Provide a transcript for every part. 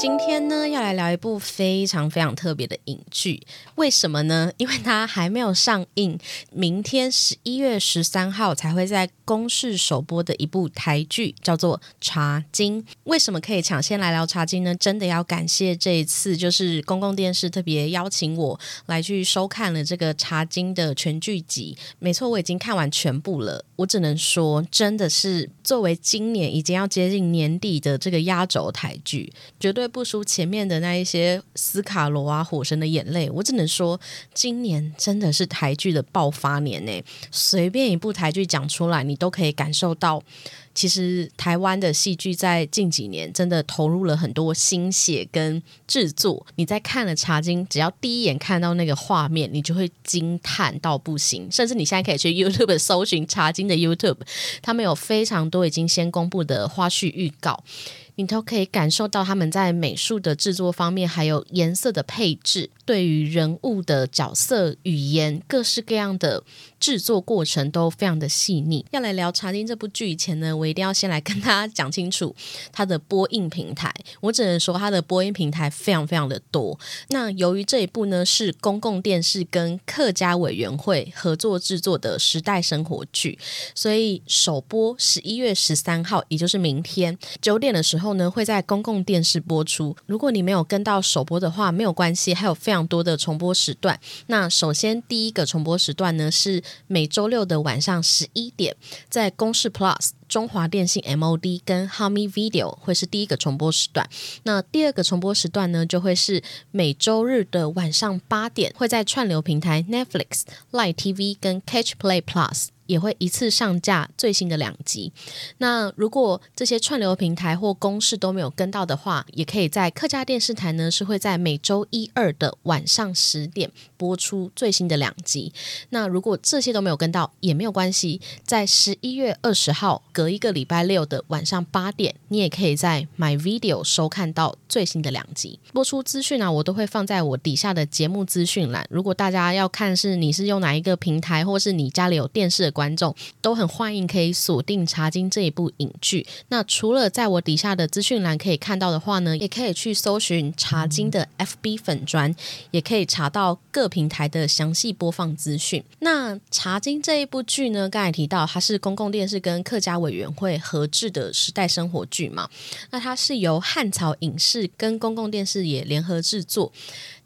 今天呢，要来聊一部非常非常特别的影剧。为什么呢？因为它还没有上映，明天十一月十三号才会在公视首播的一部台剧，叫做《茶经》。为什么可以抢先来聊《茶经》呢？真的要感谢这一次，就是公共电视特别邀请我来去收看了这个《茶经》的全剧集。没错，我已经看完全部了。我只能说，真的是作为今年已经要接近年底的这个压轴台剧，绝对。不输前面的那一些斯卡罗啊，火神的眼泪，我只能说，今年真的是台剧的爆发年呢。随便一部台剧讲出来，你都可以感受到，其实台湾的戏剧在近几年真的投入了很多心血跟制作。你在看了《茶经》，只要第一眼看到那个画面，你就会惊叹到不行。甚至你现在可以去 YouTube 搜寻《茶经》的 YouTube，他们有非常多已经先公布的花絮预告。你都可以感受到他们在美术的制作方面，还有颜色的配置，对于人物的角色语言，各式各样的。制作过程都非常的细腻。要来聊《茶经》这部剧以前呢，我一定要先来跟大家讲清楚它的播映平台。我只能说它的播映平台非常非常的多。那由于这一部呢是公共电视跟客家委员会合作制作的时代生活剧，所以首播十一月十三号，也就是明天九点的时候呢，会在公共电视播出。如果你没有跟到首播的话，没有关系，还有非常多的重播时段。那首先第一个重播时段呢是。每周六的晚上十一点，在公视 Plus、中华电信 MOD 跟 Hami Video 会是第一个重播时段。那第二个重播时段呢，就会是每周日的晚上八点，会在串流平台 Netflix、Line TV 跟 Catch Play Plus。也会一次上架最新的两集。那如果这些串流平台或公式都没有跟到的话，也可以在客家电视台呢，是会在每周一二的晚上十点播出最新的两集。那如果这些都没有跟到，也没有关系，在十一月二十号隔一个礼拜六的晚上八点，你也可以在 My Video 收看到最新的两集播出资讯啊，我都会放在我底下的节目资讯栏。如果大家要看是你是用哪一个平台，或是你家里有电视的。观众都很欢迎，可以锁定《茶经》这一部影剧。那除了在我底下的资讯栏可以看到的话呢，也可以去搜寻《茶经》的 FB 粉砖，也可以查到各平台的详细播放资讯。那《茶经》这一部剧呢，刚才提到它是公共电视跟客家委员会合制的时代生活剧嘛？那它是由汉朝影视跟公共电视也联合制作，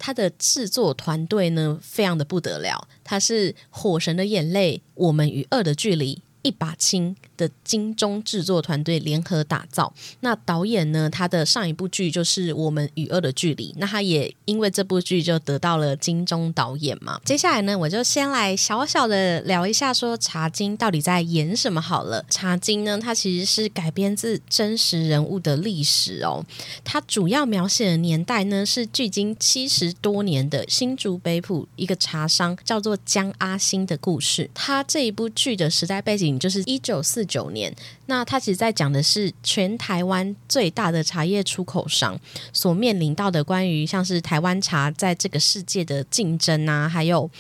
它的制作团队呢，非常的不得了。它是《火神的眼泪》，我们与恶的距离。一把青的金钟制作团队联合打造。那导演呢？他的上一部剧就是《我们与恶的距离》。那他也因为这部剧就得到了金钟导演嘛。接下来呢，我就先来小小的聊一下，说《茶经》到底在演什么好了。《茶经》呢，它其实是改编自真实人物的历史哦。它主要描写的年代呢，是距今七十多年的新竹北埔一个茶商叫做江阿兴的故事。他这一部剧的时代背景。就是一九四九年，那他其实在讲的是全台湾最大的茶叶出口商所面临到的关于像是台湾茶在这个世界的竞争啊，还有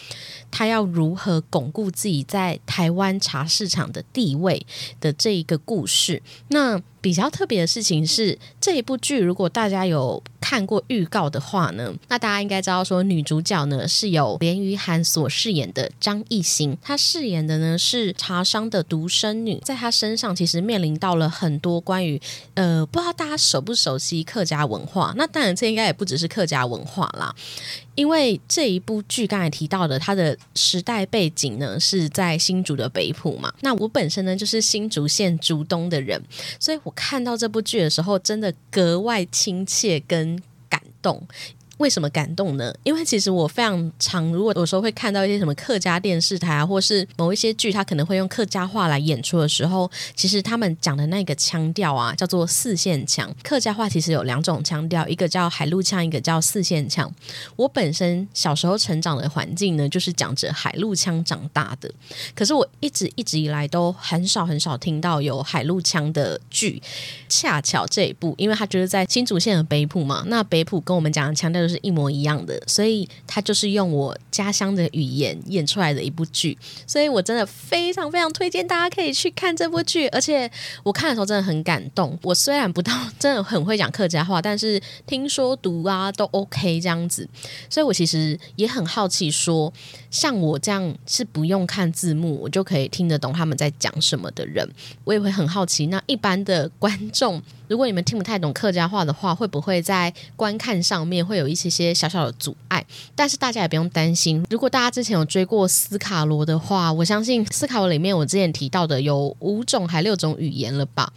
他要如何巩固自己在台湾茶市场的地位的这一个故事。那比较特别的事情是，这一部剧如果大家有看过预告的话呢，那大家应该知道说，女主角呢是由连于涵所饰演的张艺兴，她饰演的呢是茶商的独生女，在她身上其实面临到了很多关于呃，不知道大家熟不熟悉客家文化？那当然，这应该也不只是客家文化啦。因为这一部剧刚才提到的，它的时代背景呢是在新竹的北埔嘛。那我本身呢就是新竹县竹东的人，所以我看到这部剧的时候，真的格外亲切跟感动。为什么感动呢？因为其实我非常常，如果有时候会看到一些什么客家电视台啊，或是某一些剧，他可能会用客家话来演出的时候，其实他们讲的那个腔调啊，叫做四线腔。客家话其实有两种腔调，一个叫海陆腔，一个叫四线腔。我本身小时候成长的环境呢，就是讲着海陆腔长大的，可是我一直一直以来都很少很少听到有海陆腔的剧。恰巧这一部，因为它就是在新竹县的北埔嘛，那北埔跟我们讲的腔调。就是一模一样的，所以它就是用我家乡的语言演出来的一部剧，所以我真的非常非常推荐大家可以去看这部剧，而且我看的时候真的很感动。我虽然不到真的很会讲客家话，但是听说读啊都 OK 这样子，所以我其实也很好奇，说像我这样是不用看字幕我就可以听得懂他们在讲什么的人，我也会很好奇，那一般的观众。如果你们听不太懂客家话的话，会不会在观看上面会有一些些小小的阻碍？但是大家也不用担心。如果大家之前有追过斯卡罗的话，我相信斯卡罗里面我之前提到的有五种还六种语言了吧？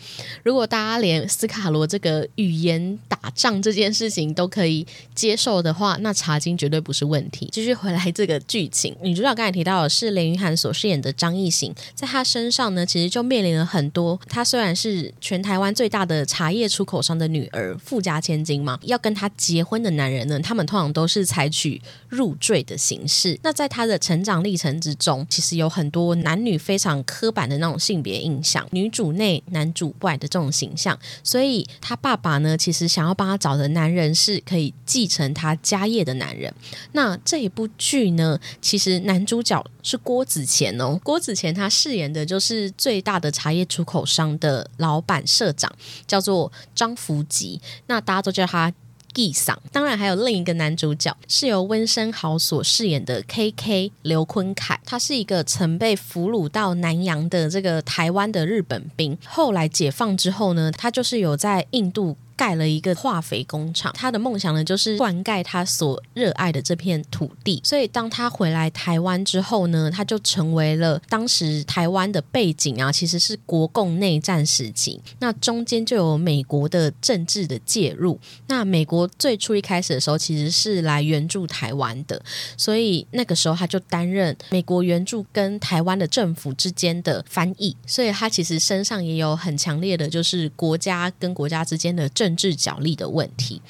如果大家连斯卡罗这个语言打仗这件事情都可以接受的话，那茶经绝对不是问题。继续回来这个剧情，女主角刚才提到的是林云涵所饰演的张艺兴，在她身上呢，其实就面临了很多。她虽然是全台湾最大的。茶叶出口商的女儿，富家千金嘛，要跟他结婚的男人呢，他们通常都是采取入赘的形式。那在他的成长历程之中，其实有很多男女非常刻板的那种性别印象，女主内男主外的这种形象。所以他爸爸呢，其实想要帮他找的男人是可以继承他家业的男人。那这一部剧呢，其实男主角是郭子乾哦，郭子乾他饰演的就是最大的茶叶出口商的老板社长，叫。做张福吉，那大家都叫他 G 嗓。当然还有另一个男主角是由温升豪所饰演的 K K 刘坤凯，他是一个曾被俘虏到南洋的这个台湾的日本兵，后来解放之后呢，他就是有在印度。盖了一个化肥工厂，他的梦想呢就是灌溉他所热爱的这片土地。所以当他回来台湾之后呢，他就成为了当时台湾的背景啊，其实是国共内战时期。那中间就有美国的政治的介入。那美国最初一开始的时候其实是来援助台湾的，所以那个时候他就担任美国援助跟台湾的政府之间的翻译。所以他其实身上也有很强烈的，就是国家跟国家之间的政。政治角力的问题，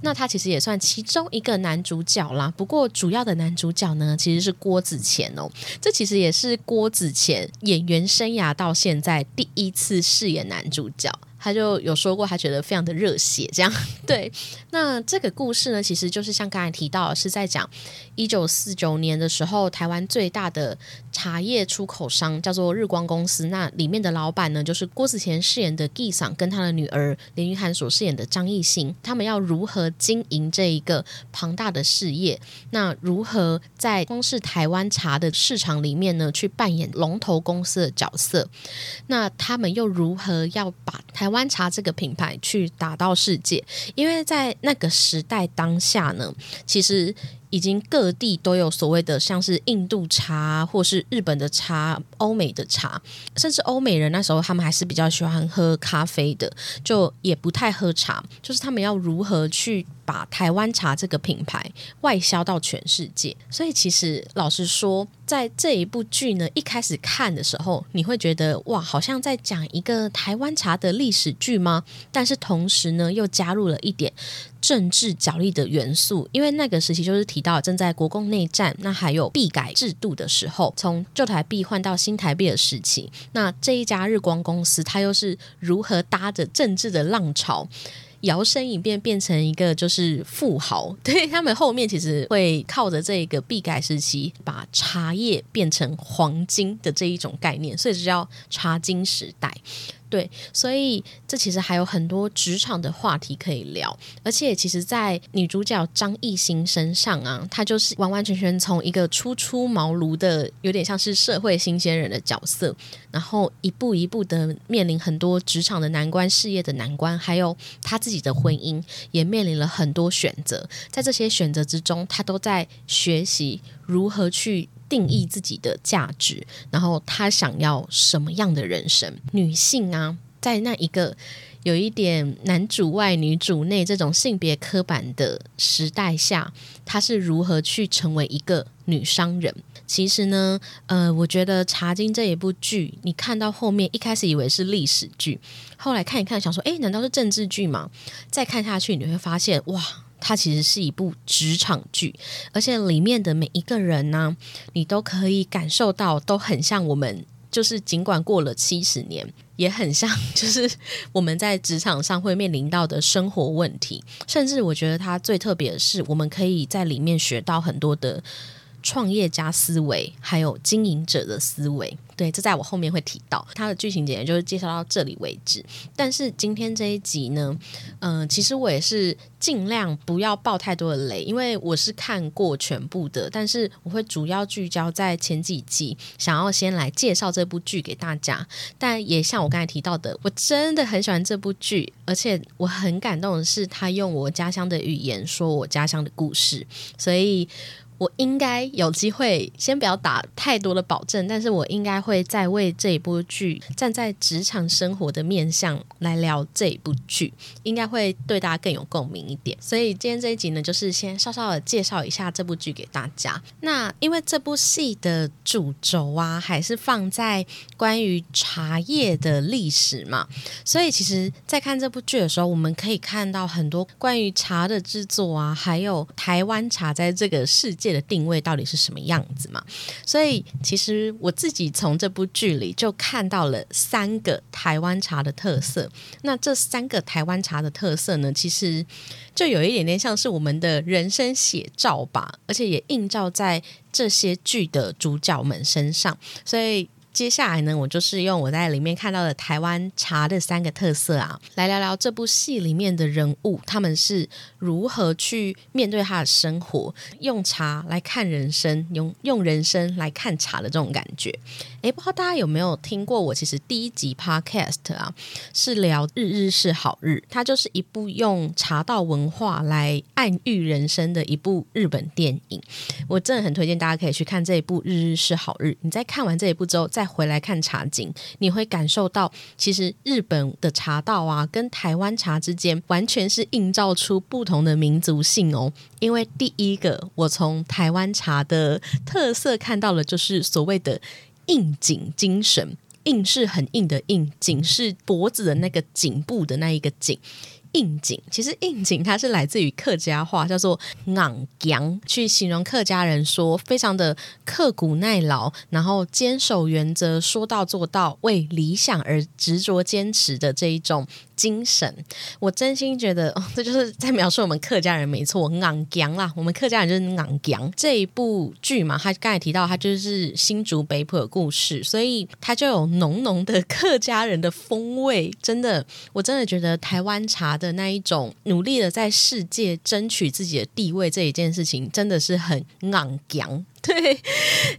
那他其实也算其中一个男主角啦。不过主要的男主角呢，其实是郭子乾哦。这其实也是郭子乾演员生涯到现在第一次饰演男主角。他就有说过，他觉得非常的热血，这样 对。那这个故事呢，其实就是像刚才提到，是在讲一九四九年的时候，台湾最大的茶叶出口商叫做日光公司。那里面的老板呢，就是郭子乾饰演的纪桑，跟他的女儿林玉涵所饰演的张艺兴，他们要如何经营这一个庞大的事业？那如何在光是台湾茶的市场里面呢，去扮演龙头公司的角色？那他们又如何要把台湾茶这个品牌去打到世界，因为在那个时代当下呢，其实已经各地都有所谓的像是印度茶，或是日本的茶、欧美的茶，甚至欧美人那时候他们还是比较喜欢喝咖啡的，就也不太喝茶，就是他们要如何去。把台湾茶这个品牌外销到全世界，所以其实老实说，在这一部剧呢，一开始看的时候，你会觉得哇，好像在讲一个台湾茶的历史剧吗？但是同时呢，又加入了一点政治角力的元素，因为那个时期就是提到正在国共内战，那还有币改制度的时候，从旧台币换到新台币的时期，那这一家日光公司，它又是如何搭着政治的浪潮？摇身一变变成一个就是富豪，对他们后面其实会靠着这个币改时期，把茶叶变成黄金的这一种概念，所以就叫茶金时代。对，所以这其实还有很多职场的话题可以聊，而且其实，在女主角张艺兴身上啊，她就是完完全全从一个初出茅庐的，有点像是社会新鲜人的角色，然后一步一步的面临很多职场的难关、事业的难关，还有她自己的婚姻也面临了很多选择，在这些选择之中，她都在学习如何去。定义自己的价值，然后她想要什么样的人生？女性啊，在那一个有一点男主外女主内这种性别刻板的时代下，她是如何去成为一个女商人？其实呢，呃，我觉得《茶经》这一部剧，你看到后面一开始以为是历史剧，后来看一看，想说，哎，难道是政治剧吗？再看下去，你会发现，哇！它其实是一部职场剧，而且里面的每一个人呢，你都可以感受到，都很像我们。就是尽管过了七十年。也很像，就是我们在职场上会面临到的生活问题。甚至我觉得它最特别的是，我们可以在里面学到很多的。创业家思维，还有经营者的思维，对，这在我后面会提到。它的剧情简介就是介绍到这里为止。但是今天这一集呢，嗯，其实我也是尽量不要爆太多的雷，因为我是看过全部的，但是我会主要聚焦在前几集，想要先来介绍这部剧给大家。但也像我刚才提到的，我真的很喜欢这部剧，而且我很感动的是，他用我家乡的语言说我家乡的故事，所以。我应该有机会，先不要打太多的保证，但是我应该会再为这一部剧站在职场生活的面向来聊这一部剧，应该会对大家更有共鸣一点。所以今天这一集呢，就是先稍稍的介绍一下这部剧给大家。那因为这部戏的主轴啊，还是放在关于茶叶的历史嘛，所以其实，在看这部剧的时候，我们可以看到很多关于茶的制作啊，还有台湾茶在这个世界。的定位到底是什么样子嘛？所以其实我自己从这部剧里就看到了三个台湾茶的特色。那这三个台湾茶的特色呢，其实就有一点点像是我们的人生写照吧，而且也映照在这些剧的主角们身上。所以。接下来呢，我就是用我在里面看到的台湾茶的三个特色啊，来聊聊这部戏里面的人物，他们是如何去面对他的生活，用茶来看人生，用用人生来看茶的这种感觉。诶，不知道大家有没有听过？我其实第一集 podcast 啊，是聊《日日是好日》，它就是一部用茶道文化来暗喻人生的一部日本电影。我真的很推荐大家可以去看这一部《日日是好日》。你在看完这一部之后，再再回来看茶景，你会感受到，其实日本的茶道啊，跟台湾茶之间完全是映照出不同的民族性哦。因为第一个，我从台湾茶的特色看到了，就是所谓的应景精神。硬是很硬的硬，颈是脖子的那个颈部的那一个颈。应景，其实应景它是来自于客家话，叫做“昂扬”，去形容客家人说非常的刻苦耐劳，然后坚守原则，说到做到，为理想而执着坚持的这一种。精神，我真心觉得这就是在描述我们客家人，没错，昂扬啦。我们客家人就是昂扬。这一部剧嘛，他刚才提到，他就是新竹北浦的故事，所以他就有浓浓的客家人的风味。真的，我真的觉得台湾茶的那一种努力的在世界争取自己的地位这一件事情，真的是很昂扬。对，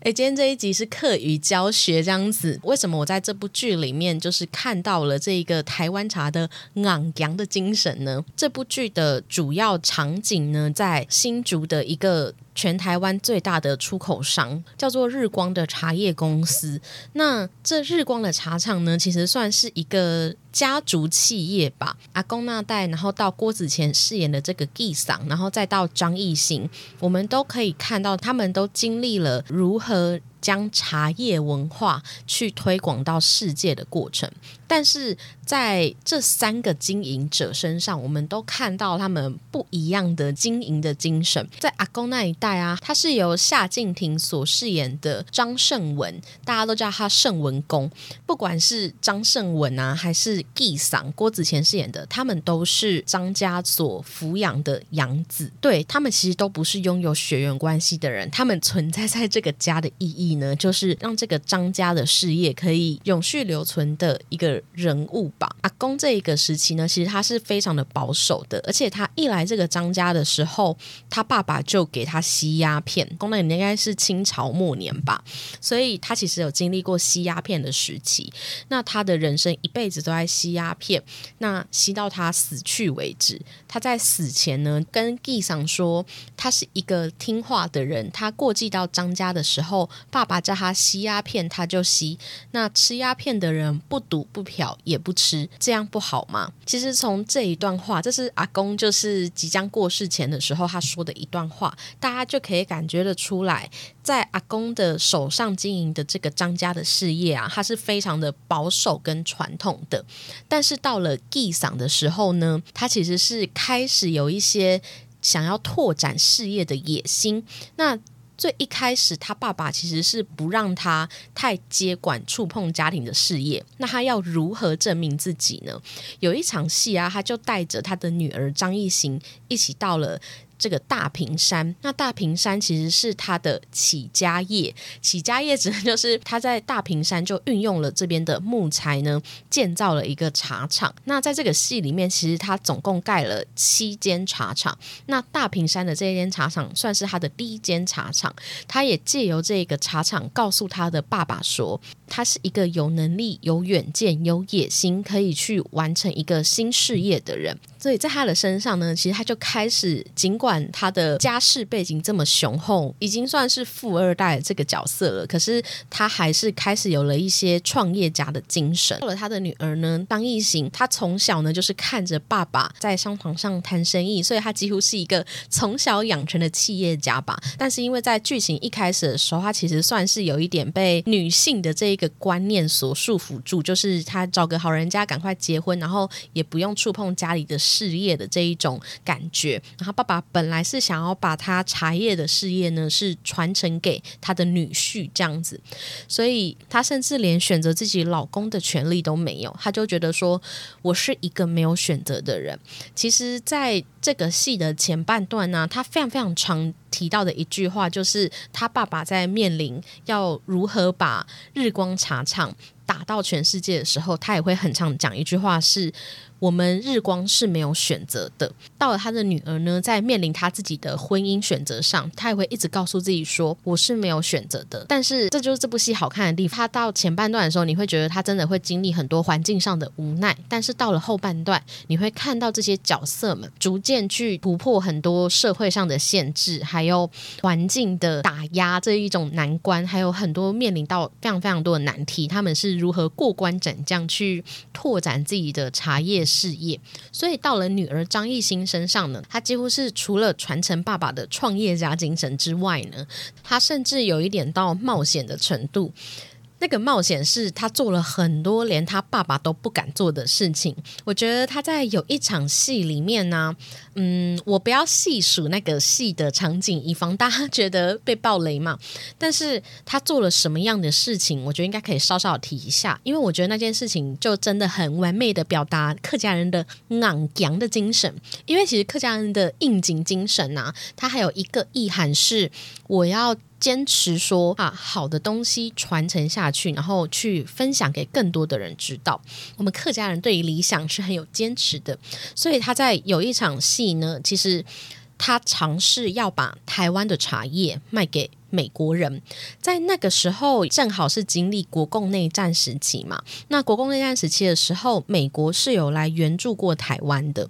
哎，今天这一集是课余教学这样子。为什么我在这部剧里面就是看到了这一个台湾茶的昂扬的精神呢？这部剧的主要场景呢，在新竹的一个。全台湾最大的出口商叫做日光的茶叶公司。那这日光的茶厂呢，其实算是一个家族企业吧。阿公那代，然后到郭子乾饰演的这个纪桑，然后再到张艺兴，我们都可以看到，他们都经历了如何。将茶叶文化去推广到世界的过程，但是在这三个经营者身上，我们都看到他们不一样的经营的精神。在阿公那一代啊，他是由夏静婷所饰演的张胜文，大家都叫他胜文公。不管是张胜文啊，还是纪桑郭子乾饰演的，他们都是张家所抚养的养子。对他们其实都不是拥有血缘关系的人，他们存在在这个家的意义。呢，就是让这个张家的事业可以永续留存的一个人物吧。阿公这一个时期呢，其实他是非常的保守的，而且他一来这个张家的时候，他爸爸就给他吸鸦片。公那应该是清朝末年吧，所以他其实有经历过吸鸦片的时期。那他的人生一辈子都在吸鸦片，那吸到他死去为止。他在死前呢，跟纪桑说，他是一个听话的人。他过继到张家的时候，爸爸叫他吸鸦片，他就吸。那吃鸦片的人不赌不嫖也不吃，这样不好吗？其实从这一段话，这是阿公就是即将过世前的时候他说的一段话，大家就可以感觉得出来，在阿公的手上经营的这个张家的事业啊，他是非常的保守跟传统的。但是到了祭嗓的时候呢，他其实是开始有一些想要拓展事业的野心。那最一开始，他爸爸其实是不让他太接管、触碰家庭的事业。那他要如何证明自己呢？有一场戏啊，他就带着他的女儿张艺兴一起到了。这个大平山，那大平山其实是他的起家业，起家业指的就是他在大平山就运用了这边的木材呢，建造了一个茶厂。那在这个戏里面，其实他总共盖了七间茶厂。那大平山的这间茶厂算是他的第一间茶厂，他也借由这个茶厂告诉他的爸爸说，他是一个有能力、有远见、有野心，可以去完成一个新事业的人。所以在他的身上呢，其实他就开始，尽管他的家世背景这么雄厚，已经算是富二代这个角色了，可是他还是开始有了一些创业家的精神。到了他的女儿呢，当艺行，他从小呢就是看着爸爸在商场上谈生意，所以他几乎是一个从小养成的企业家吧。但是因为在剧情一开始的时候，他其实算是有一点被女性的这一个观念所束缚住，就是他找个好人家赶快结婚，然后也不用触碰家里的。事业的这一种感觉，然后爸爸本本来是想要把他茶叶的事业呢，是传承给他的女婿这样子，所以他甚至连选择自己老公的权利都没有，他就觉得说我是一个没有选择的人。其实，在这个戏的前半段呢，他非常非常常提到的一句话，就是他爸爸在面临要如何把日光茶厂打到全世界的时候，他也会很常讲一句话是。我们日光是没有选择的。到了他的女儿呢，在面临他自己的婚姻选择上，他也会一直告诉自己说：“我是没有选择的。”但是这就是这部戏好看的地方。他到前半段的时候，你会觉得他真的会经历很多环境上的无奈；但是到了后半段，你会看到这些角色们逐渐去突破很多社会上的限制，还有环境的打压这一种难关，还有很多面临到非常非常多的难题。他们是如何过关斩将去拓展自己的茶叶？事业，所以到了女儿张艺兴身上呢，她几乎是除了传承爸爸的创业家精神之外呢，她甚至有一点到冒险的程度。那个冒险是他做了很多连他爸爸都不敢做的事情。我觉得他在有一场戏里面呢，嗯，我不要细数那个戏的场景，以防大家觉得被暴雷嘛。但是他做了什么样的事情，我觉得应该可以稍稍提一下，因为我觉得那件事情就真的很完美的表达客家人的昂扬的精神。因为其实客家人的应景精神啊，它还有一个意涵是我要。坚持说啊，好的东西传承下去，然后去分享给更多的人知道。我们客家人对于理想是很有坚持的，所以他在有一场戏呢，其实他尝试要把台湾的茶叶卖给美国人。在那个时候，正好是经历国共内战时期嘛。那国共内战时期的时候，美国是有来援助过台湾的。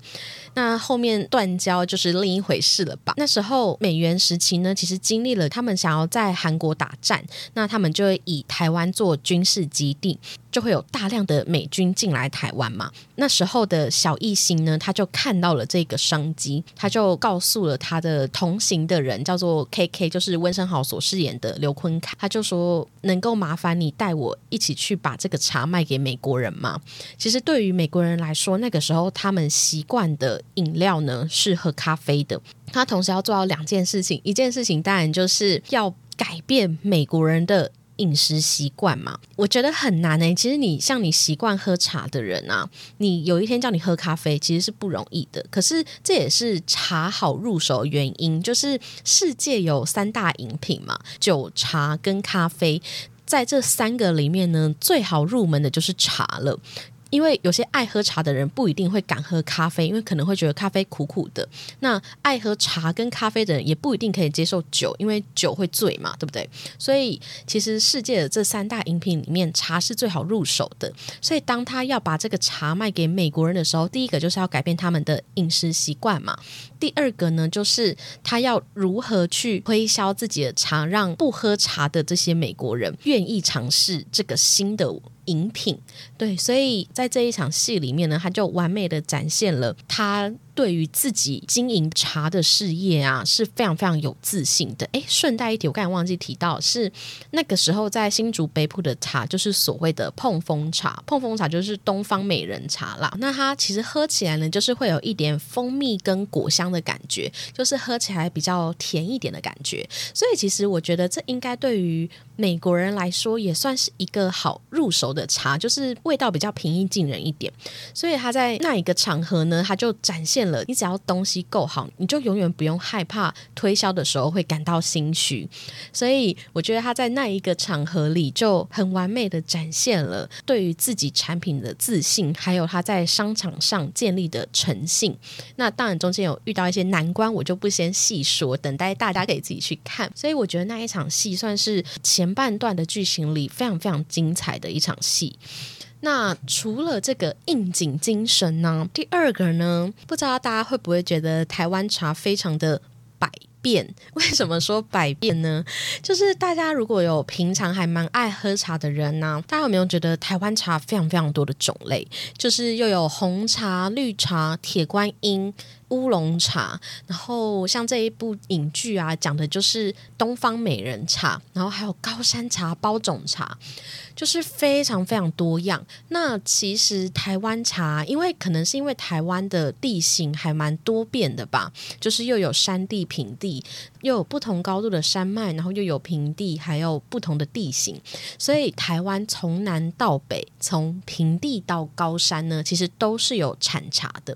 那后面断交就是另一回事了吧？那时候美元时期呢，其实经历了他们想要在韩国打战，那他们就以台湾做军事基地，就会有大量的美军进来台湾嘛。那时候的小艺兴呢，他就看到了这个商机，他就告诉了他的同行的人，叫做 K K，就是温升豪所饰演的刘坤凯，他就说能够麻烦你带我一起去把这个茶卖给美国人吗？其实对于美国人来说，那个时候他们习惯的。饮料呢是喝咖啡的，他同时要做到两件事情，一件事情当然就是要改变美国人的饮食习惯嘛。我觉得很难诶，其实你像你习惯喝茶的人啊，你有一天叫你喝咖啡，其实是不容易的。可是这也是茶好入手的原因，就是世界有三大饮品嘛，酒、茶跟咖啡，在这三个里面呢，最好入门的就是茶了。因为有些爱喝茶的人不一定会敢喝咖啡，因为可能会觉得咖啡苦苦的。那爱喝茶跟咖啡的人也不一定可以接受酒，因为酒会醉嘛，对不对？所以其实世界的这三大饮品里面，茶是最好入手的。所以当他要把这个茶卖给美国人的时候，第一个就是要改变他们的饮食习惯嘛。第二个呢，就是他要如何去推销自己的茶，让不喝茶的这些美国人愿意尝试这个新的。饮品，对，所以在这一场戏里面呢，他就完美的展现了他。对于自己经营茶的事业啊是非常非常有自信的。诶，顺带一提，我刚才忘记提到，是那个时候在新竹北埔的茶，就是所谓的碰风茶。碰风茶就是东方美人茶啦。那它其实喝起来呢，就是会有一点蜂蜜跟果香的感觉，就是喝起来比较甜一点的感觉。所以其实我觉得这应该对于美国人来说也算是一个好入手的茶，就是味道比较平易近人一点。所以他在那一个场合呢，他就展现了你只要东西够好，你就永远不用害怕推销的时候会感到心虚。所以我觉得他在那一个场合里就很完美的展现了对于自己产品的自信，还有他在商场上建立的诚信。那当然中间有遇到一些难关，我就不先细说，等待大家可以自己去看。所以我觉得那一场戏算是前半段的剧情里非常非常精彩的一场戏。那除了这个应景精神呢？第二个呢？不知道大家会不会觉得台湾茶非常的百变？为什么说百变呢？就是大家如果有平常还蛮爱喝茶的人呢，大家有没有觉得台湾茶非常非常多的种类？就是又有红茶、绿茶、铁观音。乌龙茶，然后像这一部影剧啊，讲的就是东方美人茶，然后还有高山茶、包种茶，就是非常非常多样。那其实台湾茶，因为可能是因为台湾的地形还蛮多变的吧，就是又有山地、平地，又有不同高度的山脉，然后又有平地，还有不同的地形，所以台湾从南到北，从平地到高山呢，其实都是有产茶的，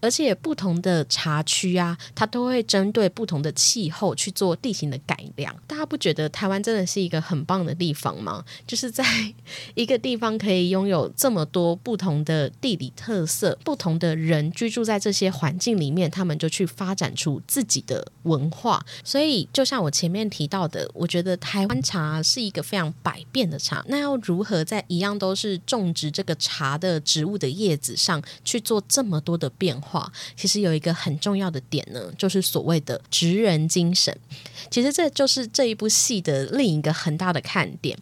而且不同的。茶区啊，它都会针对不同的气候去做地形的改良。大家不觉得台湾真的是一个很棒的地方吗？就是在 一个地方可以拥有这么多不同的地理特色，不同的人居住在这些环境里面，他们就去发展出自己的文化。所以，就像我前面提到的，我觉得台湾茶是一个非常百变的茶。那要如何在一样都是种植这个茶的植物的叶子上去做这么多的变化？其实有一。个很重要的点呢，就是所谓的职人精神。其实这就是这一部戏的另一个很大的看点。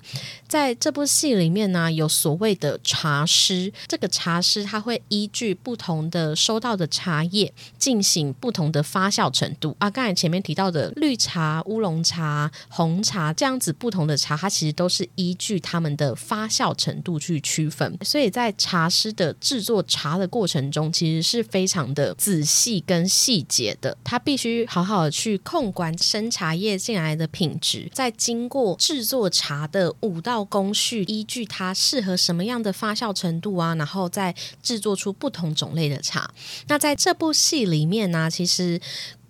在这部戏里面呢，有所谓的茶师。这个茶师他会依据不同的收到的茶叶进行不同的发酵程度啊。刚才前面提到的绿茶、乌龙茶、红茶这样子不同的茶，它其实都是依据他们的发酵程度去区分。所以在茶师的制作茶的过程中，其实是非常的仔细。跟细节的，他必须好好的去控管生茶叶进来的品质，在经过制作茶的五道工序，依据它适合什么样的发酵程度啊，然后再制作出不同种类的茶。那在这部戏里面呢，其实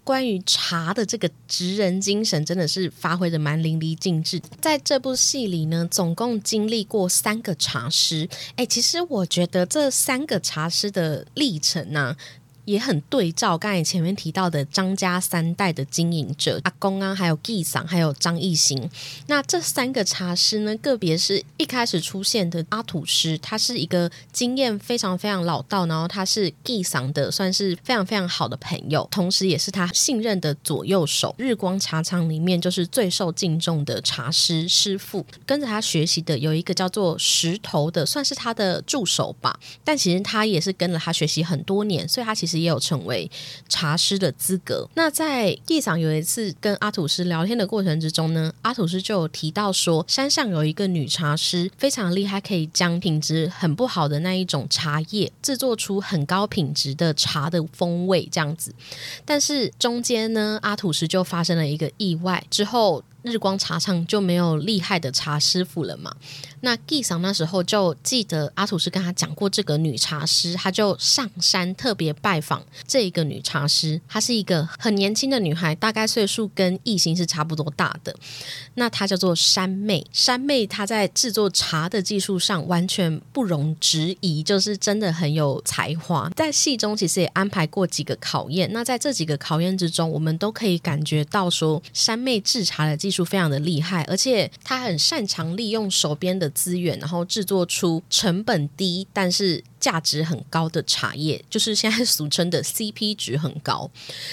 关于茶的这个职人精神，真的是发挥的蛮淋漓尽致。在这部戏里呢，总共经历过三个茶师。哎，其实我觉得这三个茶师的历程呢。也很对照刚才前面提到的张家三代的经营者阿公啊，还有纪桑，还有张艺兴。那这三个茶师呢，个别是一开始出现的阿土师，他是一个经验非常非常老道，然后他是纪桑的算是非常非常好的朋友，同时也是他信任的左右手。日光茶厂里面就是最受敬重的茶师师傅，跟着他学习的有一个叫做石头的，算是他的助手吧。但其实他也是跟了他学习很多年，所以他其实。也有成为茶师的资格。那在地上有一次跟阿土师聊天的过程之中呢，阿土师就有提到说，山上有一个女茶师非常厉害，可以将品质很不好的那一种茶叶制作出很高品质的茶的风味这样子。但是中间呢，阿土师就发生了一个意外之后。日光茶厂就没有厉害的茶师傅了嘛？那纪桑那时候就记得阿土师跟他讲过这个女茶师，他就上山特别拜访这一个女茶师。她是一个很年轻的女孩，大概岁数跟艺兴是差不多大的。那她叫做山妹，山妹她在制作茶的技术上完全不容置疑，就是真的很有才华。在戏中其实也安排过几个考验，那在这几个考验之中，我们都可以感觉到说山妹制茶的技技术非常的厉害，而且他很擅长利用手边的资源，然后制作出成本低但是价值很高的茶叶，就是现在俗称的 CP 值很高。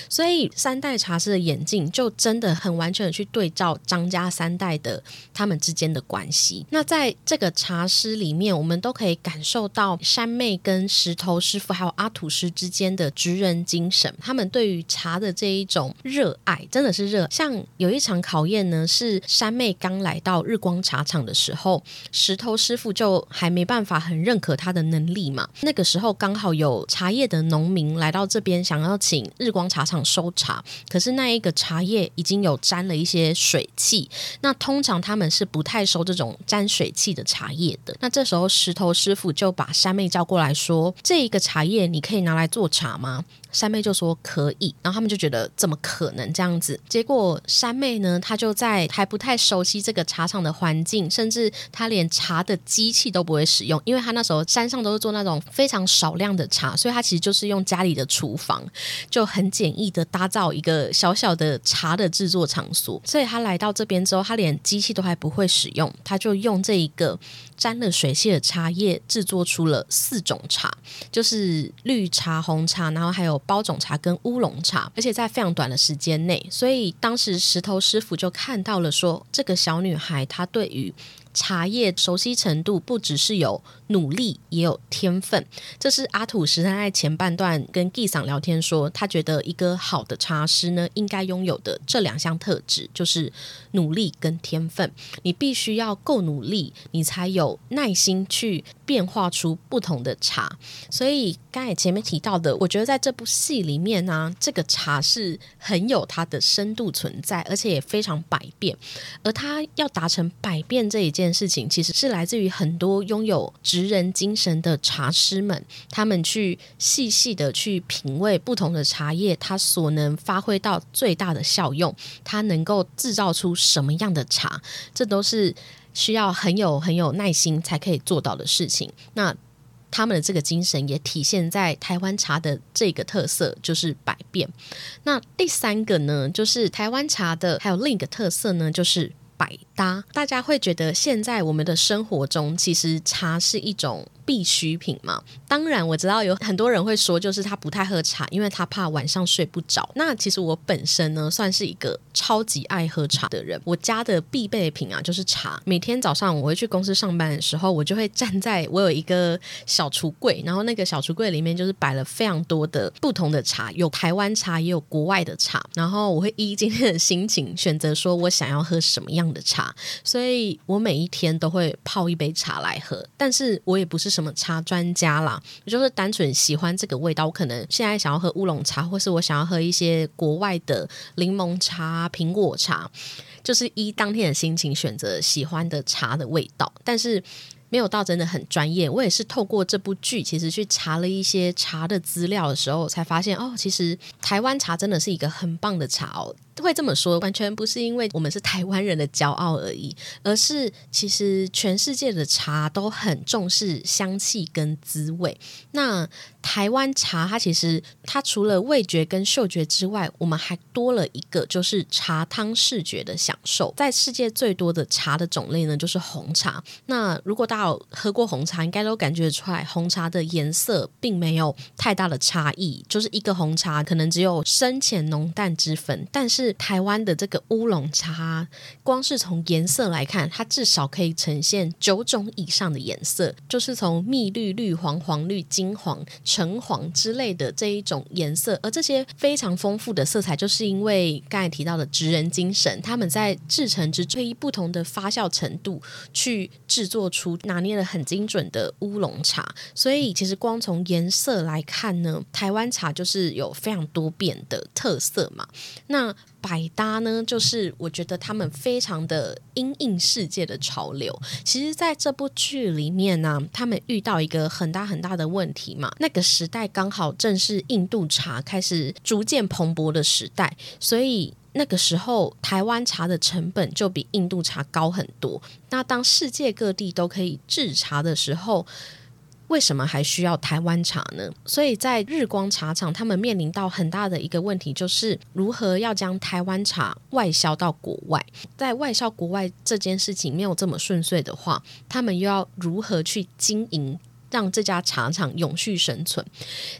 所以三代茶师的眼镜就真的很完全的去对照张家三代的他们之间的关系。那在这个茶师里面，我们都可以感受到山妹跟石头师傅还有阿土师之间的职人精神，他们对于茶的这一种热爱真的是热。像有一场考验呢，是山妹刚来到日光茶厂的时候，石头师傅就还没办法很认可他的能力嘛。那个时候刚好有茶叶的农民来到这边，想要请日光茶厂收茶，可是那一个茶叶已经有沾了一些水汽，那通常他们是不太收这种沾水汽的茶叶的。那这时候石头师傅就把山妹叫过来说：“这一个茶叶你可以拿来做茶吗？”山妹就说可以，然后他们就觉得怎么可能这样子？结果山妹呢，她就在还不太熟悉这个茶厂的环境，甚至她连茶的机器都不会使用，因为她那时候山上都是做那种非常少量的茶，所以她其实就是用家里的厨房，就很简易的打造一个小小的茶的制作场所。所以她来到这边之后，她连机器都还不会使用，她就用这一个沾了水汽的茶叶制作出了四种茶，就是绿茶、红茶，然后还有。包种茶跟乌龙茶，而且在非常短的时间内，所以当时石头师傅就看到了，说这个小女孩她对于。茶叶熟悉程度不只是有努力，也有天分。这是阿土十三在前半段跟 G 桑聊天说，他觉得一个好的茶师呢，应该拥有的这两项特质，就是努力跟天分。你必须要够努力，你才有耐心去变化出不同的茶。所以刚才前面提到的，我觉得在这部戏里面呢，这个茶是很有它的深度存在，而且也非常百变。而他要达成百变这一件。件事情其实是来自于很多拥有职人精神的茶师们，他们去细细的去品味不同的茶叶，它所能发挥到最大的效用，它能够制造出什么样的茶，这都是需要很有很有耐心才可以做到的事情。那他们的这个精神也体现在台湾茶的这个特色，就是百变。那第三个呢，就是台湾茶的还有另一个特色呢，就是百搭。大家会觉得现在我们的生活中，其实茶是一种。必需品嘛，当然我知道有很多人会说，就是他不太喝茶，因为他怕晚上睡不着。那其实我本身呢，算是一个超级爱喝茶的人。我家的必备品啊，就是茶。每天早上我会去公司上班的时候，我就会站在我有一个小橱柜，然后那个小橱柜里面就是摆了非常多的不同的茶，有台湾茶，也有国外的茶。然后我会依今天的心情选择说我想要喝什么样的茶，所以我每一天都会泡一杯茶来喝。但是我也不是。什么茶专家啦？就是单纯喜欢这个味道。我可能现在想要喝乌龙茶，或是我想要喝一些国外的柠檬茶、苹果茶，就是依当天的心情选择喜欢的茶的味道。但是没有到真的很专业。我也是透过这部剧，其实去查了一些茶的资料的时候，才发现哦，其实台湾茶真的是一个很棒的茶哦。会这么说，完全不是因为我们是台湾人的骄傲而已，而是其实全世界的茶都很重视香气跟滋味。那台湾茶，它其实它除了味觉跟嗅觉之外，我们还多了一个，就是茶汤视觉的享受。在世界最多的茶的种类呢，就是红茶。那如果大家有喝过红茶，应该都感觉出来，红茶的颜色并没有太大的差异，就是一个红茶可能只有深浅浓淡之分，但是。台湾的这个乌龙茶，光是从颜色来看，它至少可以呈现九种以上的颜色，就是从蜜绿、绿黄、黄绿、金黄、橙黄之类的这一种颜色。而这些非常丰富的色彩，就是因为刚才提到的职人精神，他们在制成之最不同的发酵程度，去制作出拿捏了很精准的乌龙茶。所以，其实光从颜色来看呢，台湾茶就是有非常多变的特色嘛。那百搭呢，就是我觉得他们非常的因应世界的潮流。其实，在这部剧里面呢，他们遇到一个很大很大的问题嘛。那个时代刚好正是印度茶开始逐渐蓬勃的时代，所以那个时候台湾茶的成本就比印度茶高很多。那当世界各地都可以制茶的时候，为什么还需要台湾茶呢？所以在日光茶厂，他们面临到很大的一个问题，就是如何要将台湾茶外销到国外。在外销国外这件事情没有这么顺遂的话，他们又要如何去经营让这家茶厂永续生存。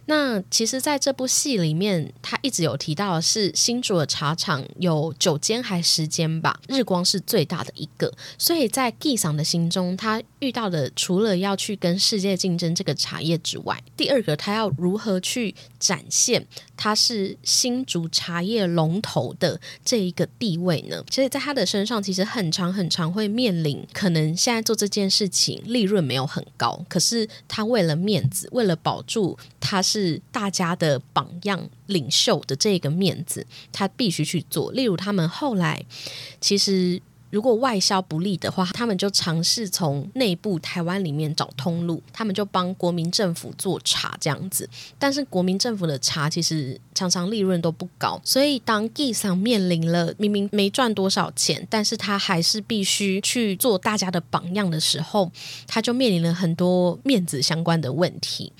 那其实，在这部戏里面，他一直有提到的是新竹的茶厂有九间还十间吧，日光是最大的一个。所以在 G 桑的心中，他遇到的除了要去跟世界竞争这个茶叶之外，第二个他要如何去展现他是新竹茶叶龙头的这一个地位呢？其实，在他的身上，其实很长很长会面临可能现在做这件事情利润没有很高，可是他为了面子，为了保住他是大家的榜样领袖的这个面子，他必须去做。例如，他们后来其实。如果外销不利的话，他们就尝试从内部台湾里面找通路，他们就帮国民政府做茶这样子。但是国民政府的茶其实常常利润都不高，所以当地上面临了明明没赚多少钱，但是他还是必须去做大家的榜样的时候，他就面临了很多面子相关的问题。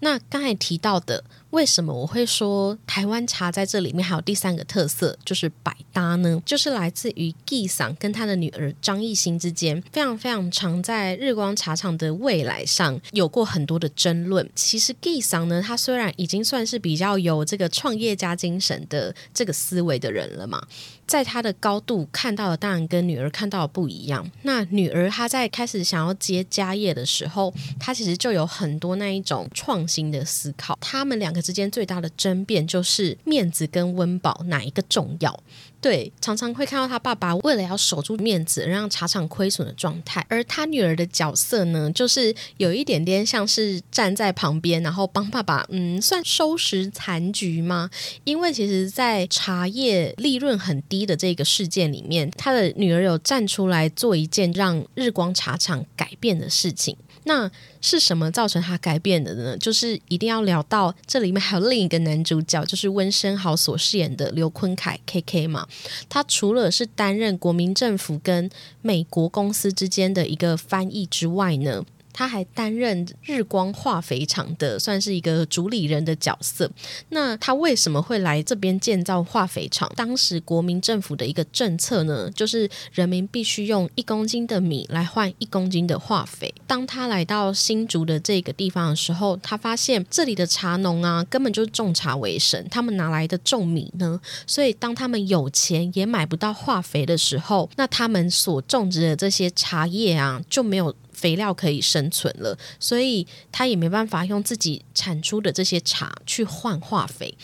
那刚才提到的，为什么我会说台湾茶在这里面还有第三个特色，就是百搭呢？就是来自于纪桑跟他的女儿张艺兴之间，非常非常常在日光茶厂的未来上有过很多的争论。其实纪桑呢，他虽然已经算是比较有这个创业家精神的这个思维的人了嘛。在他的高度看到的当然跟女儿看到的不一样。那女儿她在开始想要接家业的时候，她其实就有很多那一种创新的思考。他们两个之间最大的争辩就是面子跟温饱哪一个重要。对，常常会看到他爸爸为了要守住面子，让茶厂亏损的状态，而他女儿的角色呢，就是有一点点像是站在旁边，然后帮爸爸，嗯，算收拾残局吗？因为其实，在茶叶利润很低的这个事件里面，他的女儿有站出来做一件让日光茶厂改变的事情。那是什么造成他改变的呢？就是一定要聊到这里面还有另一个男主角，就是温升豪所饰演的刘坤凯 K K 嘛。他除了是担任国民政府跟美国公司之间的一个翻译之外呢。他还担任日光化肥厂的，算是一个主理人的角色。那他为什么会来这边建造化肥厂？当时国民政府的一个政策呢，就是人民必须用一公斤的米来换一公斤的化肥。当他来到新竹的这个地方的时候，他发现这里的茶农啊，根本就是种茶为生，他们哪来的种米呢？所以当他们有钱也买不到化肥的时候，那他们所种植的这些茶叶啊，就没有。肥料可以生存了，所以他也没办法用自己产出的这些茶去换化肥。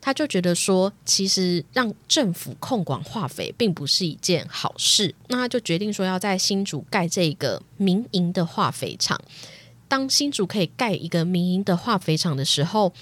他就觉得说，其实让政府控管化肥并不是一件好事。那他就决定说，要在新竹盖这个民营的化肥厂。当新竹可以盖一个民营的化肥厂的时候。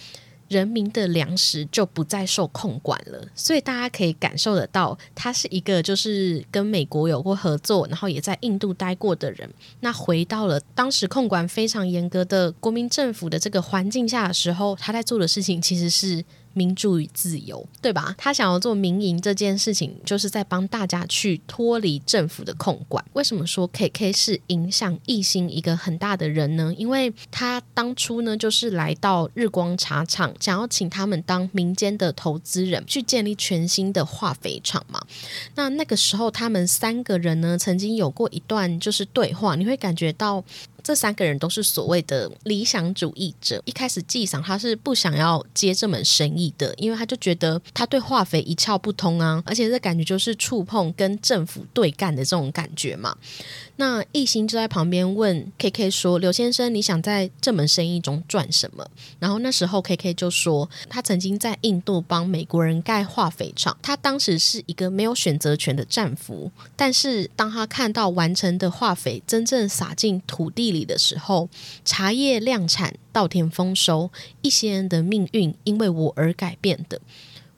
人民的粮食就不再受控管了，所以大家可以感受得到，他是一个就是跟美国有过合作，然后也在印度待过的人。那回到了当时控管非常严格的国民政府的这个环境下的时候，他在做的事情其实是。民主与自由，对吧？他想要做民营这件事情，就是在帮大家去脱离政府的控管。为什么说 K K 是影响艺兴一个很大的人呢？因为他当初呢，就是来到日光茶厂，想要请他们当民间的投资人，去建立全新的化肥厂嘛。那那个时候，他们三个人呢，曾经有过一段就是对话，你会感觉到。这三个人都是所谓的理想主义者。一开始季赏他是不想要接这门生意的，因为他就觉得他对化肥一窍不通啊，而且这感觉就是触碰跟政府对干的这种感觉嘛。那艺兴就在旁边问 K K 说：“刘先生，你想在这门生意中赚什么？”然后那时候 K K 就说：“他曾经在印度帮美国人盖化肥厂，他当时是一个没有选择权的战俘。但是当他看到完成的化肥真正撒进土地里的时候，茶叶量产，稻田丰收，一些人的命运因为我而改变的。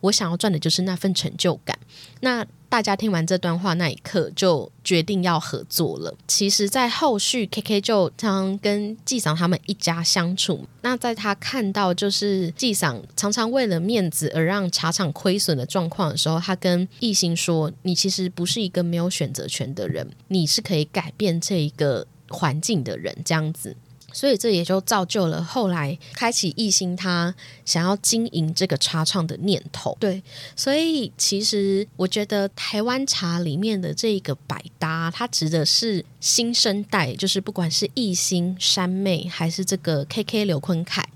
我想要赚的就是那份成就感。”那大家听完这段话那一刻，就决定要合作了。其实，在后续，K K 就常跟纪赏他们一家相处。那在他看到就是纪赏常常为了面子而让茶厂亏损的状况的时候，他跟艺兴说：“你其实不是一个没有选择权的人，你是可以改变这一个环境的人。”这样子。所以这也就造就了后来开启艺兴他想要经营这个茶厂的念头。对，所以其实我觉得台湾茶里面的这个百搭，它指的是新生代，就是不管是艺兴、山妹还是这个 KK 刘坤凯。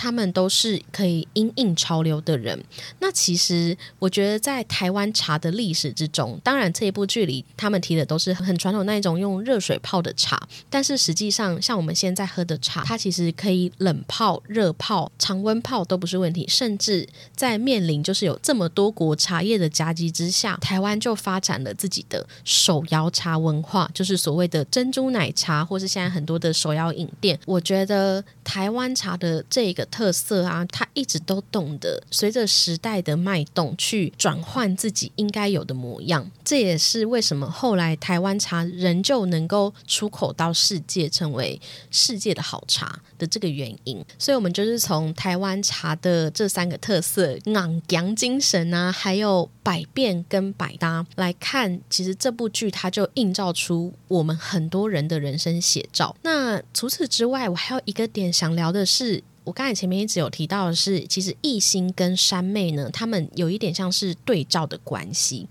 他们都是可以因应潮流的人。那其实我觉得，在台湾茶的历史之中，当然这一部剧里他们提的都是很传统那一种用热水泡的茶，但是实际上像我们现在喝的茶，它其实可以冷泡、热泡、常温泡都不是问题。甚至在面临就是有这么多国茶叶的夹击之下，台湾就发展了自己的手摇茶文化，就是所谓的珍珠奶茶，或是现在很多的手摇饮店。我觉得台湾茶的这个。特色啊，他一直都懂得随着时代的脉动去转换自己应该有的模样。这也是为什么后来台湾茶仍旧能够出口到世界，成为世界的好茶的这个原因。所以，我们就是从台湾茶的这三个特色——昂扬精神啊，还有百变跟百搭来看，其实这部剧它就映照出我们很多人的人生写照。那除此之外，我还有一个点想聊的是。我刚才前面一直有提到的是，其实艺兴跟山妹呢，他们有一点像是对照的关系。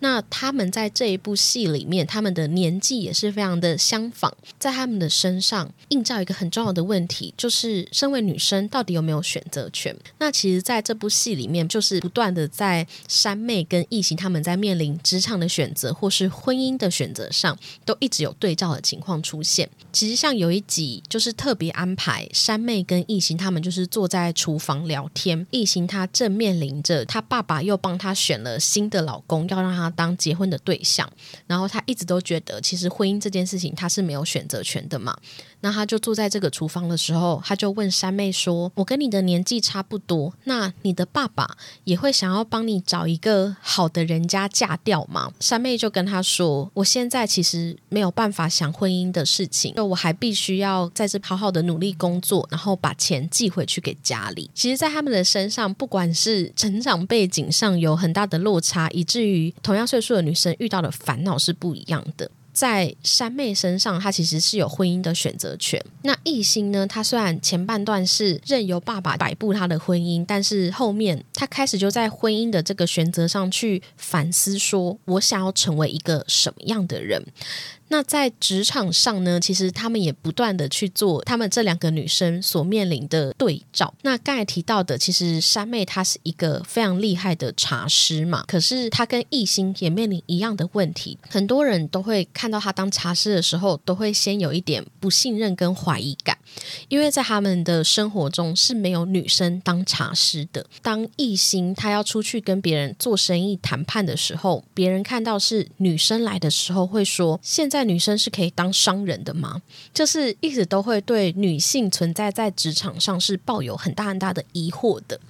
那他们在这一部戏里面，他们的年纪也是非常的相仿，在他们的身上映照一个很重要的问题，就是身为女生到底有没有选择权？那其实，在这部戏里面，就是不断的在山妹跟艺兴他们在面临职场的选择或是婚姻的选择上，都一直有对照的情况出现。其实，像有一集就是特别安排山妹跟艺。他们就是坐在厨房聊天，艺行他正面临着他爸爸又帮他选了新的老公，要让他当结婚的对象，然后他一直都觉得其实婚姻这件事情他是没有选择权的嘛。那他就坐在这个厨房的时候，他就问三妹说：“我跟你的年纪差不多，那你的爸爸也会想要帮你找一个好的人家嫁掉吗？”三妹就跟他说：“我现在其实没有办法想婚姻的事情，就我还必须要在这好好的努力工作，然后把钱寄回去给家里。”其实，在他们的身上，不管是成长背景上有很大的落差，以至于同样岁数的女生遇到的烦恼是不一样的。在山妹身上，她其实是有婚姻的选择权。那艺兴呢？他虽然前半段是任由爸爸摆布他的婚姻，但是后面他开始就在婚姻的这个选择上去反思：说我想要成为一个什么样的人。那在职场上呢，其实他们也不断的去做他们这两个女生所面临的对照。那刚才提到的，其实山妹她是一个非常厉害的茶师嘛，可是她跟艺兴也面临一样的问题。很多人都会看到她当茶师的时候，都会先有一点不信任跟怀疑感，因为在他们的生活中是没有女生当茶师的。当艺兴他要出去跟别人做生意谈判的时候，别人看到是女生来的时候，会说现。在女生是可以当商人的吗？就是一直都会对女性存在在职场上是抱有很大很大的疑惑的。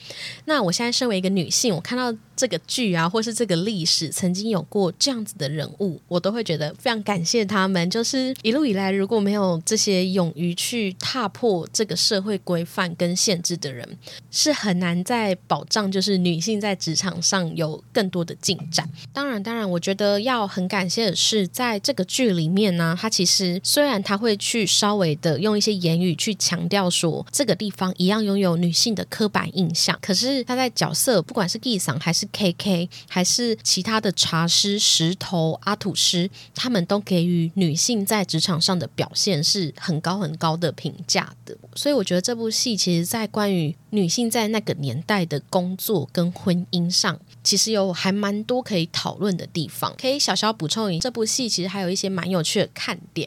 那我现在身为一个女性，我看到。这个剧啊，或是这个历史曾经有过这样子的人物，我都会觉得非常感谢他们。就是一路以来，如果没有这些勇于去踏破这个社会规范跟限制的人，是很难在保障就是女性在职场上有更多的进展。当然，当然，我觉得要很感谢的是，在这个剧里面呢，他其实虽然他会去稍微的用一些言语去强调说这个地方一样拥有女性的刻板印象，可是他在角色不管是地桑还是 K K 还是其他的茶师、石头、阿土师，他们都给予女性在职场上的表现是很高很高的评价的。所以我觉得这部戏其实，在关于女性在那个年代的工作跟婚姻上，其实有还蛮多可以讨论的地方。可以小小补充一这部戏其实还有一些蛮有趣的看点。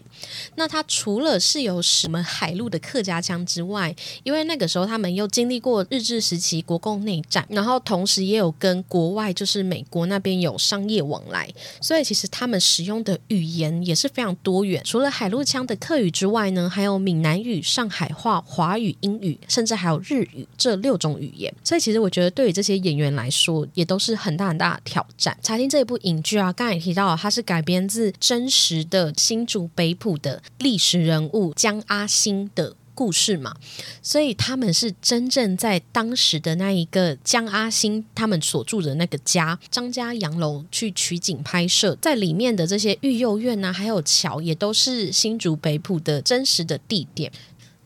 那它除了是有什么海陆的客家腔之外，因为那个时候他们又经历过日治时期国共内战，然后同时也有跟国外就是美国那边有商业往来，所以其实他们使用的语言也是非常多元。除了海陆腔的客语之外呢，还有闽南语、上海话、华语、英语，甚至还有日语这六种语言。所以其实我觉得对于这些演员来说，也都是是很大很大的挑战。查听这一部影剧啊，刚才也提到，它是改编自真实的新竹北浦的历史人物江阿兴的。故事嘛，所以他们是真正在当时的那一个江阿兴他们所住的那个家张家洋楼去取景拍摄，在里面的这些育幼院啊，还有桥，也都是新竹北浦的真实的地点。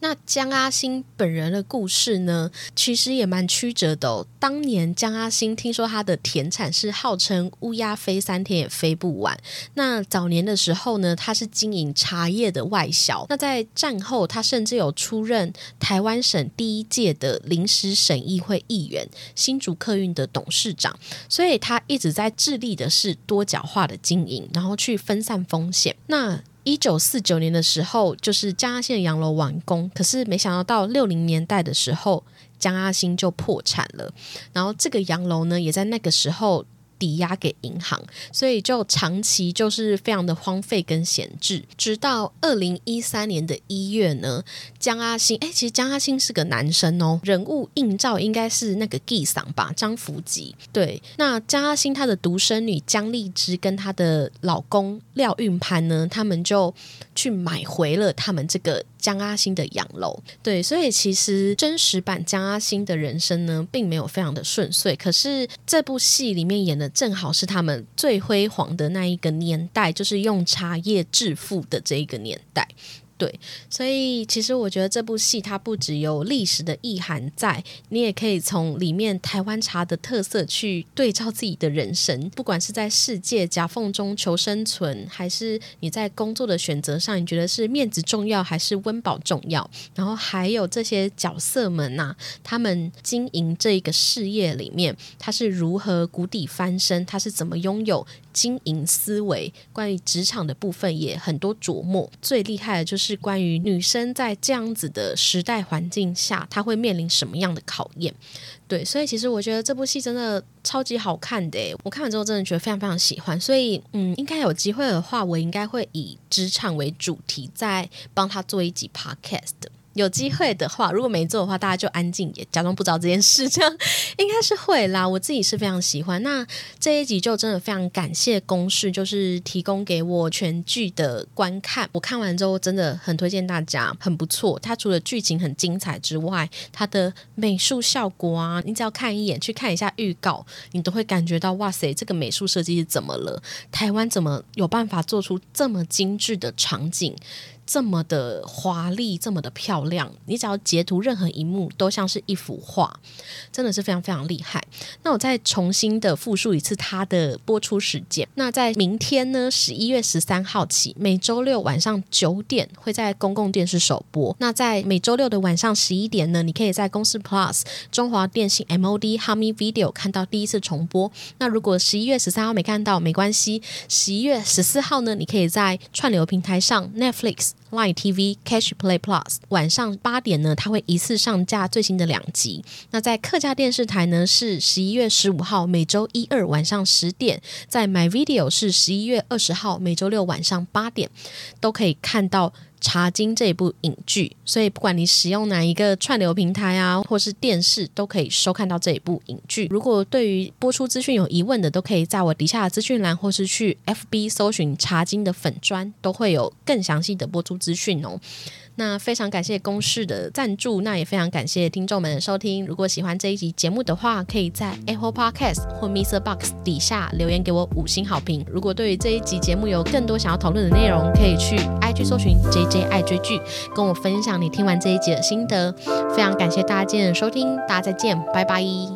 那江阿星本人的故事呢，其实也蛮曲折的。当年江阿星听说他的田产是号称乌鸦飞三天也飞不完。那早年的时候呢，他是经营茶叶的外销。那在战后，他甚至有出任台湾省第一届的临时省议会议员、新竹客运的董事长。所以他一直在致力的是多角化的经营，然后去分散风险。那一九四九年的时候，就是江阿兴的洋楼完工，可是没想到到六零年代的时候，江阿兴就破产了。然后这个洋楼呢，也在那个时候。抵押给银行，所以就长期就是非常的荒废跟闲置。直到二零一三年的一月呢，江阿星，哎，其实江阿星是个男生哦，人物映照应该是那个 G 桑吧，张福吉。对，那江阿星他的独生女江丽芝跟她的老公廖运潘呢，他们就去买回了他们这个。江阿星的洋楼，对，所以其实真实版江阿星的人生呢，并没有非常的顺遂。可是这部戏里面演的正好是他们最辉煌的那一个年代，就是用茶叶致富的这一个年代。对，所以其实我觉得这部戏它不只有历史的意涵在，你也可以从里面台湾茶的特色去对照自己的人生，不管是在世界夹缝中求生存，还是你在工作的选择上，你觉得是面子重要还是温饱重要？然后还有这些角色们呐，他们经营这一个事业里面，他是如何谷底翻身，他是怎么拥有？经营思维，关于职场的部分也很多琢磨。最厉害的就是关于女生在这样子的时代环境下，她会面临什么样的考验？对，所以其实我觉得这部戏真的超级好看的。我看完之后真的觉得非常非常喜欢。所以，嗯，应该有机会的话，我应该会以职场为主题，再帮他做一集 podcast。有机会的话，如果没做的话，大家就安静也假装不知道这件事，这样应该是会啦。我自己是非常喜欢。那这一集就真的非常感谢公式，就是提供给我全剧的观看。我看完之后真的很推荐大家，很不错。它除了剧情很精彩之外，它的美术效果啊，你只要看一眼，去看一下预告，你都会感觉到哇塞，这个美术设计是怎么了？台湾怎么有办法做出这么精致的场景？这么的华丽，这么的漂亮，你只要截图任何一幕，都像是一幅画，真的是非常非常厉害。那我再重新的复述一次它的播出时间。那在明天呢，十一月十三号起，每周六晚上九点会在公共电视首播。那在每周六的晚上十一点呢，你可以在公司 Plus、中华电信 MOD、h a m i Video 看到第一次重播。那如果十一月十三号没看到，没关系，十一月十四号呢，你可以在串流平台上 Netflix。Line TV Catch Play Plus 晚上八点呢，它会一次上架最新的两集。那在客家电视台呢，是十一月十五号每周一二晚上十点，在 My Video 是十一月二十号每周六晚上八点，都可以看到。《茶经》这一部影剧，所以不管你使用哪一个串流平台啊，或是电视，都可以收看到这一部影剧。如果对于播出资讯有疑问的，都可以在我底下的资讯栏，或是去 FB 搜寻《茶经》的粉砖，都会有更详细的播出资讯哦。那非常感谢公式的赞助，那也非常感谢听众们的收听。如果喜欢这一集节目的话，可以在 Apple Podcast 或 Mr. Box 底下留言给我五星好评。如果对于这一集节目有更多想要讨论的内容，可以去 IG 搜寻 JJ 爱追剧，跟我分享你听完这一集的心得。非常感谢大家今天的收听，大家再见，拜拜。